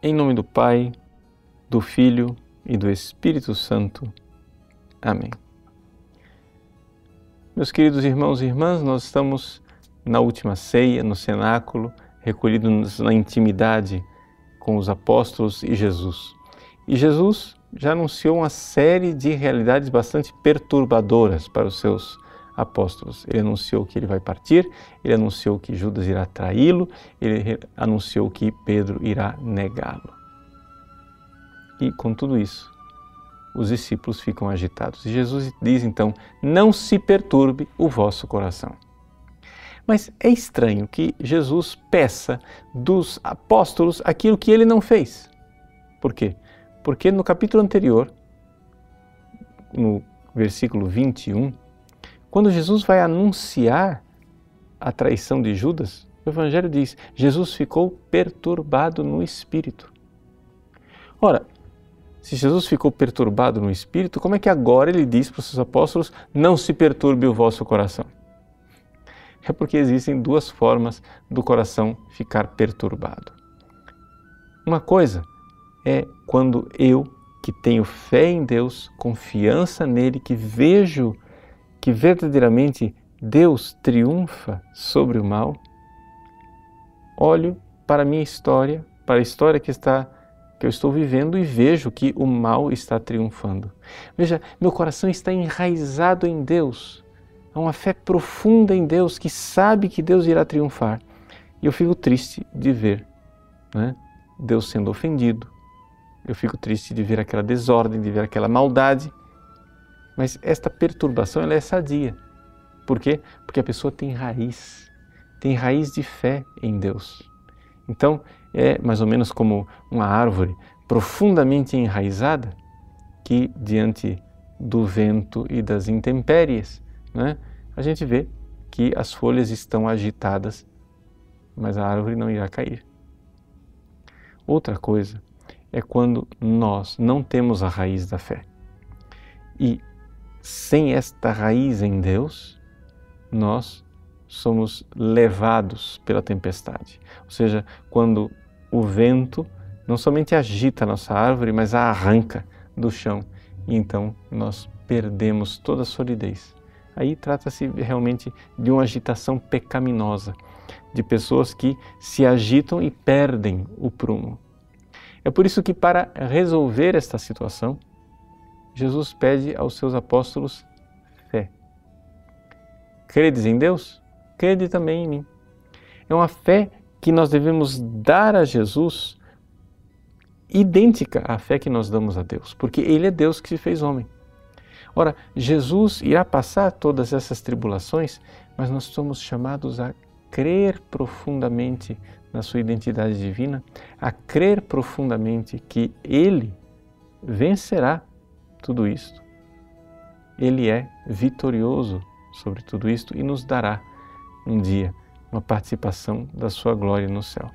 Em nome do Pai, do Filho e do Espírito Santo. Amém. Meus queridos irmãos e irmãs, nós estamos na última ceia, no cenáculo, recolhidos na intimidade com os apóstolos e Jesus. E Jesus já anunciou uma série de realidades bastante perturbadoras para os seus apóstolos. Ele anunciou que ele vai partir, ele anunciou que Judas irá traí-lo, ele anunciou que Pedro irá negá-lo. E com tudo isso, os discípulos ficam agitados. E Jesus diz então: Não se perturbe o vosso coração. Mas é estranho que Jesus peça dos apóstolos aquilo que ele não fez. Por quê? Porque no capítulo anterior, no versículo 21, quando Jesus vai anunciar a traição de Judas, o Evangelho diz: Jesus ficou perturbado no espírito. Ora, se Jesus ficou perturbado no espírito, como é que agora ele diz para os seus apóstolos: não se perturbe o vosso coração? É porque existem duas formas do coração ficar perturbado. Uma coisa é quando eu, que tenho fé em Deus, confiança nele, que vejo que verdadeiramente Deus triunfa sobre o mal, olho para a minha história, para a história que está que eu estou vivendo e vejo que o mal está triunfando. Veja, meu coração está enraizado em Deus. Há uma fé profunda em Deus que sabe que Deus irá triunfar. E eu fico triste de ver né, Deus sendo ofendido. Eu fico triste de ver aquela desordem, de ver aquela maldade. Mas esta perturbação ela é sadia. Por quê? Porque a pessoa tem raiz, tem raiz de fé em Deus. Então, é mais ou menos como uma árvore profundamente enraizada que, diante do vento e das intempéries, né, a gente vê que as folhas estão agitadas, mas a árvore não irá cair. Outra coisa é quando nós não temos a raiz da fé. E sem esta raiz em Deus, nós somos levados pela tempestade. Ou seja, quando o vento não somente agita a nossa árvore, mas a arranca do chão e então nós perdemos toda a solidez. Aí trata-se realmente de uma agitação pecaminosa, de pessoas que se agitam e perdem o prumo. É por isso que, para resolver esta situação, Jesus pede aos seus apóstolos fé. Credes em Deus? Crede também em mim. É uma fé que nós devemos dar a Jesus idêntica à fé que nós damos a Deus, porque Ele é Deus que se fez homem. Ora, Jesus irá passar todas essas tribulações, mas nós somos chamados a crer profundamente na sua identidade divina, a crer profundamente que Ele vencerá tudo isto. Ele é vitorioso sobre tudo isto e nos dará um dia uma participação da sua glória no céu.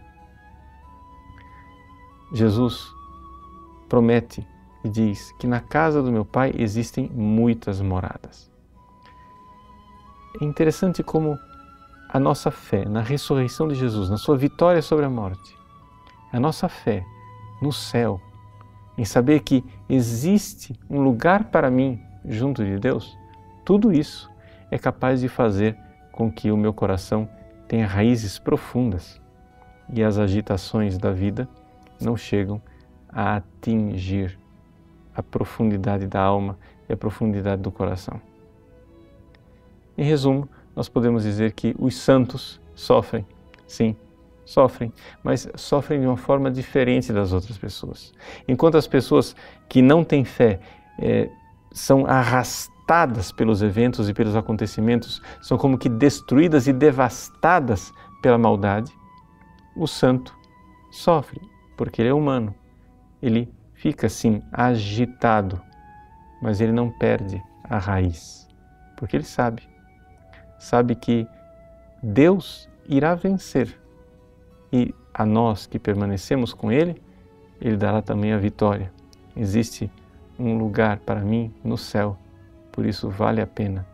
Jesus promete e diz que na casa do meu Pai existem muitas moradas. É interessante como a nossa fé na ressurreição de Jesus, na sua vitória sobre a morte, a nossa fé no céu em saber que existe um lugar para mim junto de Deus, tudo isso é capaz de fazer com que o meu coração tenha raízes profundas e as agitações da vida não chegam a atingir a profundidade da alma e a profundidade do coração. Em resumo, nós podemos dizer que os santos sofrem, sim, sofrem, mas sofrem de uma forma diferente das outras pessoas. Enquanto as pessoas que não têm fé é, são arrastadas pelos eventos e pelos acontecimentos, são como que destruídas e devastadas pela maldade, o santo sofre, porque ele é humano. Ele fica assim agitado, mas ele não perde a raiz, porque ele sabe, sabe que Deus irá vencer e a nós que permanecemos com Ele, Ele dará também a vitória. Existe um lugar para mim no céu, por isso vale a pena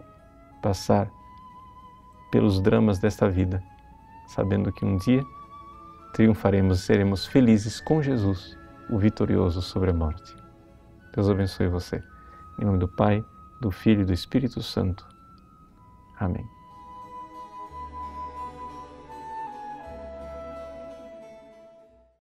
passar pelos dramas desta vida, sabendo que um dia triunfaremos e seremos felizes com Jesus, o vitorioso sobre a morte. Deus abençoe você. Em nome do Pai, do Filho e do Espírito Santo. Amém.